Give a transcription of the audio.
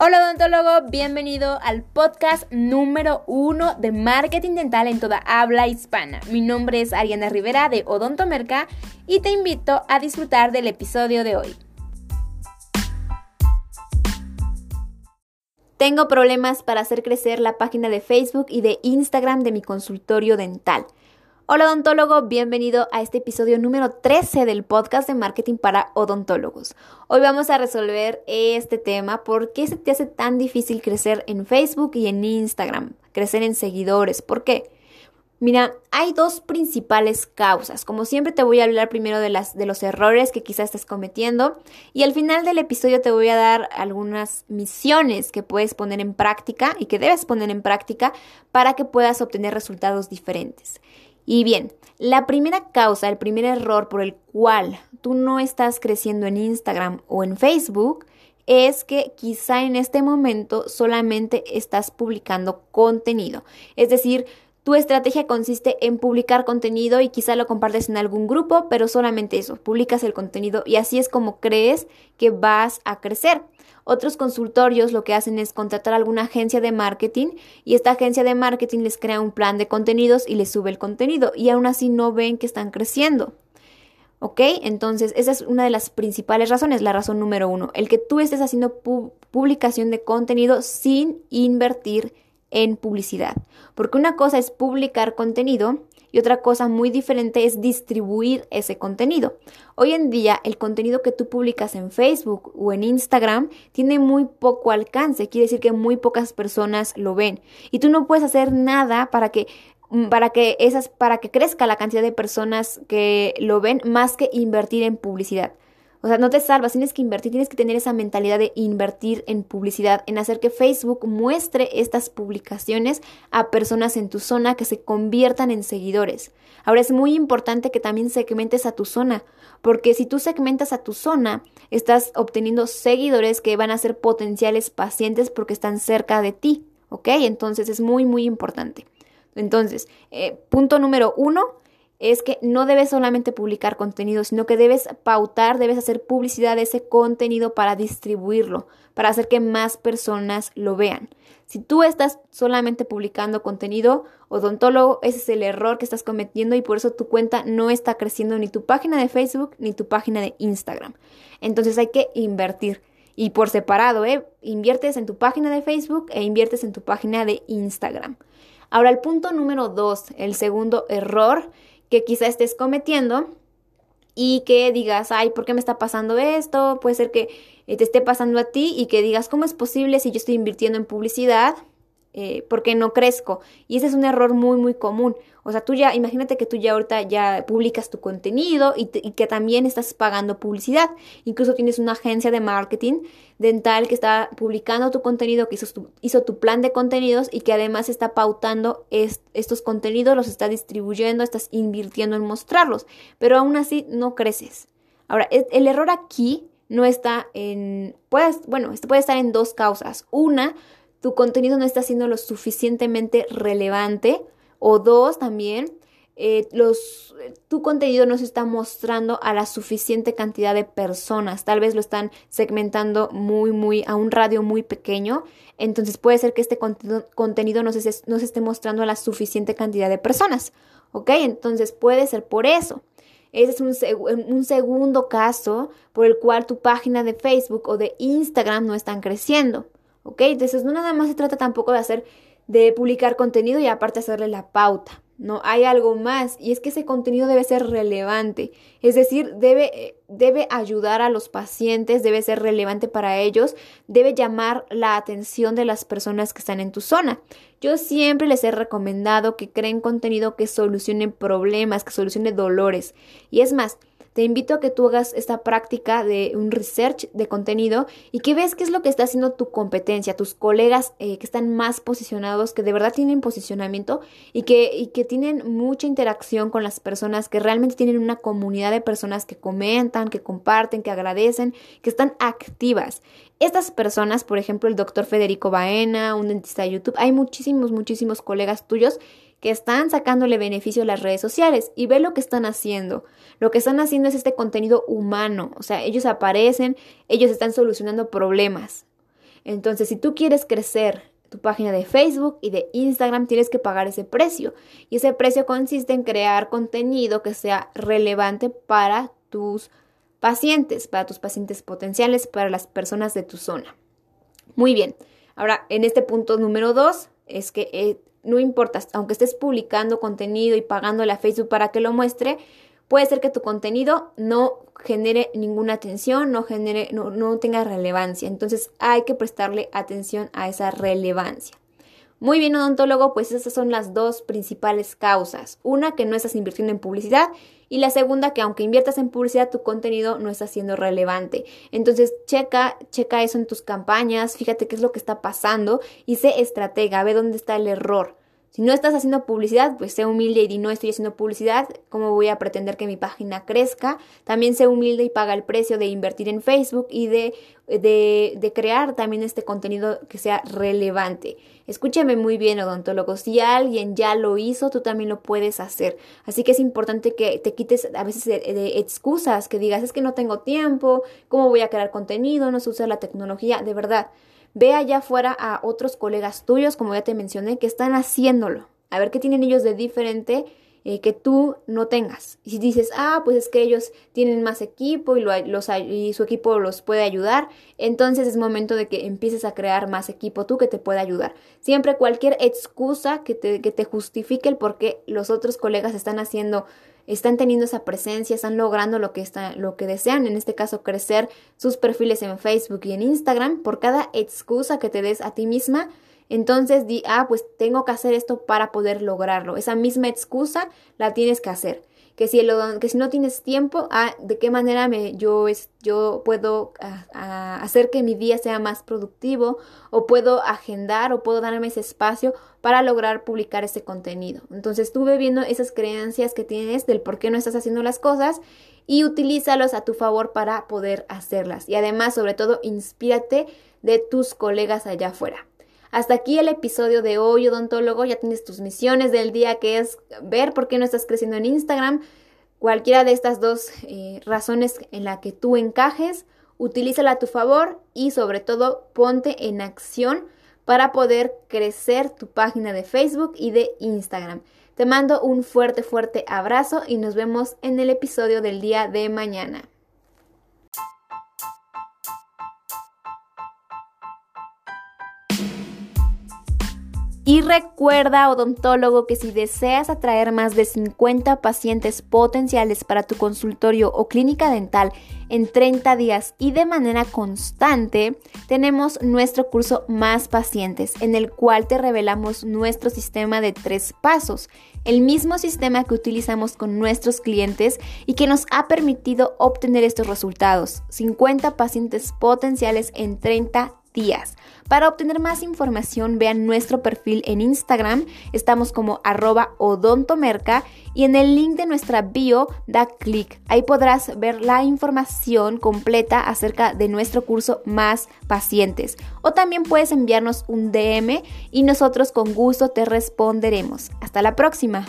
Hola odontólogo, bienvenido al podcast número uno de marketing dental en toda habla hispana. Mi nombre es Ariana Rivera de Odontomerca y te invito a disfrutar del episodio de hoy. Tengo problemas para hacer crecer la página de Facebook y de Instagram de mi consultorio dental. Hola odontólogo, bienvenido a este episodio número 13 del podcast de marketing para odontólogos. Hoy vamos a resolver este tema, ¿por qué se te hace tan difícil crecer en Facebook y en Instagram? Crecer en seguidores, ¿por qué? Mira, hay dos principales causas. Como siempre te voy a hablar primero de, las, de los errores que quizás estés cometiendo y al final del episodio te voy a dar algunas misiones que puedes poner en práctica y que debes poner en práctica para que puedas obtener resultados diferentes. Y bien, la primera causa, el primer error por el cual tú no estás creciendo en Instagram o en Facebook es que quizá en este momento solamente estás publicando contenido. Es decir, tu estrategia consiste en publicar contenido y quizá lo compartes en algún grupo, pero solamente eso, publicas el contenido y así es como crees que vas a crecer. Otros consultorios lo que hacen es contratar a alguna agencia de marketing y esta agencia de marketing les crea un plan de contenidos y les sube el contenido y aún así no ven que están creciendo. ¿Ok? Entonces, esa es una de las principales razones, la razón número uno, el que tú estés haciendo publicación de contenido sin invertir en publicidad. Porque una cosa es publicar contenido y otra cosa muy diferente es distribuir ese contenido. Hoy en día el contenido que tú publicas en Facebook o en Instagram tiene muy poco alcance, quiere decir que muy pocas personas lo ven y tú no puedes hacer nada para que mm, para que esas para que crezca la cantidad de personas que lo ven más que invertir en publicidad. O sea, no te salvas, tienes que invertir, tienes que tener esa mentalidad de invertir en publicidad, en hacer que Facebook muestre estas publicaciones a personas en tu zona que se conviertan en seguidores. Ahora es muy importante que también segmentes a tu zona, porque si tú segmentas a tu zona, estás obteniendo seguidores que van a ser potenciales pacientes porque están cerca de ti, ¿ok? Entonces es muy, muy importante. Entonces, eh, punto número uno, es que no debes solamente publicar contenido, sino que debes pautar, debes hacer publicidad de ese contenido para distribuirlo, para hacer que más personas lo vean. Si tú estás solamente publicando contenido odontólogo, ese es el error que estás cometiendo y por eso tu cuenta no está creciendo ni tu página de Facebook ni tu página de Instagram. Entonces hay que invertir. Y por separado, ¿eh? Inviertes en tu página de Facebook e inviertes en tu página de Instagram. Ahora, el punto número dos, el segundo error que quizá estés cometiendo y que digas, ay, ¿por qué me está pasando esto? Puede ser que eh, te esté pasando a ti y que digas, ¿cómo es posible si yo estoy invirtiendo en publicidad? Eh, porque no crezco. Y ese es un error muy, muy común. O sea, tú ya, imagínate que tú ya ahorita ya publicas tu contenido y, que también estás pagando publicidad. Incluso tienes una agencia de marketing dental que está publicando tu contenido, que hizo tu, plan de contenidos y que además está pautando estos contenidos, los está distribuyendo, estás invirtiendo en mostrarlos. Pero aún así no creces. Ahora, e, el error aquí no está en, puedes, bueno, esto puede estar en dos causas. Una, tu contenido no está siendo lo suficientemente relevante o dos, también, eh, los, tu contenido no se está mostrando a la suficiente cantidad de personas. Tal vez lo están segmentando muy, muy, a un radio muy pequeño. Entonces puede ser que este contenido, no, se, no se esté mostrando a la suficiente cantidad de personas. ¿Ok? Entonces puede ser por eso. Ese es un, segundo caso por el cual tu página de Facebook o de Instagram no están creciendo. ¿Ok? Entonces no nada más se trata tampoco de hacer de publicar contenido y aparte hacerle la pauta. No, hay algo más y es que ese contenido debe ser relevante, es decir, debe, debe ayudar a los pacientes, debe ser relevante para ellos, debe llamar la atención de las personas que están en tu zona. Yo siempre les he recomendado que creen contenido que solucione problemas, que solucione dolores. Y es más, te invito a que tú hagas esta práctica de un research de contenido y que ves qué es lo que está haciendo tu competencia, tus colegas eh, que están más posicionados, que de verdad tienen posicionamiento y que, y que tienen mucha interacción con las personas, que realmente tienen una comunidad de personas que comentan, que comparten, que agradecen, que están activas. Estas personas, por ejemplo, el doctor Federico Baena, un dentista de YouTube, hay muchísimos, muchísimos colegas tuyos que están sacándole beneficio a las redes sociales y ve lo que están haciendo. Lo que están haciendo es este contenido humano, o sea, ellos aparecen, ellos están solucionando problemas. Entonces, si tú quieres crecer tu página de Facebook y de Instagram, tienes que pagar ese precio. Y ese precio consiste en crear contenido que sea relevante para tus pacientes, para tus pacientes potenciales, para las personas de tu zona. Muy bien. Ahora, en este punto número dos, es que eh, no importa, aunque estés publicando contenido y pagándole a Facebook para que lo muestre, puede ser que tu contenido no genere ninguna atención, no genere, no, tenga relevancia. Entonces hay que prestarle atención a esa relevancia. Muy bien, odontólogo, pues esas son las dos principales causas. Una, que no estás invirtiendo en publicidad y la segunda, que aunque inviertas en publicidad, tu contenido no está siendo relevante. Entonces, checa, checa eso en tus campañas, fíjate qué es lo que está pasando y sé estratega, ve dónde está el error. Si no estás haciendo publicidad, pues sé humilde y no estoy haciendo publicidad, ¿cómo voy a pretender que mi página crezca? También sé humilde y paga el precio de invertir en Facebook y de, de, de crear también este contenido que sea relevante. Escúchame muy bien, odontólogo. Si alguien ya lo hizo, tú también lo puedes hacer. Así que es importante que te quites a veces de, de excusas, que digas, es que no tengo tiempo, ¿cómo voy a crear contenido? No sé usar la tecnología. De verdad, Ve allá afuera a otros colegas tuyos, como ya te mencioné, que están haciéndolo. A ver qué tienen ellos de diferente eh, que tú no tengas. Y si dices, ah, pues es que ellos tienen más equipo y, los, y su equipo los puede ayudar, entonces es momento de que empieces a crear más equipo tú que te pueda ayudar. Siempre cualquier excusa que te, que te justifique el por qué los otros colegas están haciendo están teniendo esa presencia, están logrando lo que, está, lo que desean, en este caso crecer sus perfiles en Facebook y en Instagram, por cada excusa que te des a ti misma, entonces di, ah, pues tengo que hacer esto para poder lograrlo. Esa misma excusa la tienes que hacer que si, que si no tienes tiempo, ah, ¿de qué manera me, yo, es, yo puedo ah, hacer que mi día sea más productivo o puedo agendar o puedo darme ese espacio para lograr publicar ese contenido? Entonces estuve viendo esas creencias que tienes del por qué no estás haciendo las cosas y utilízalos a tu favor para poder hacerlas. Y además, sobre todo, inspírate de tus colegas allá afuera. Hasta aquí el episodio de hoy, odontólogo. Ya tienes tus misiones del día, que es ver por qué no estás creciendo en Instagram. Cualquiera de estas dos eh, razones en la que tú encajes, utilízala a tu favor y sobre todo ponte en acción para poder crecer tu página de Facebook y de Instagram. Te mando un fuerte, fuerte abrazo y nos vemos en el episodio del día de mañana. Y recuerda, odontólogo, que si deseas atraer más de 50 pacientes potenciales para tu consultorio o clínica dental en 30 días y de manera constante, tenemos nuestro curso Más Pacientes, en el cual te revelamos nuestro sistema de tres pasos, el mismo sistema que utilizamos con nuestros clientes y que nos ha permitido obtener estos resultados, 50 pacientes potenciales en 30 días. Para obtener más información, vean nuestro perfil en Instagram, estamos como arroba odontomerca y en el link de nuestra bio da clic. Ahí podrás ver la información completa acerca de nuestro curso Más Pacientes. O también puedes enviarnos un DM y nosotros con gusto te responderemos. Hasta la próxima.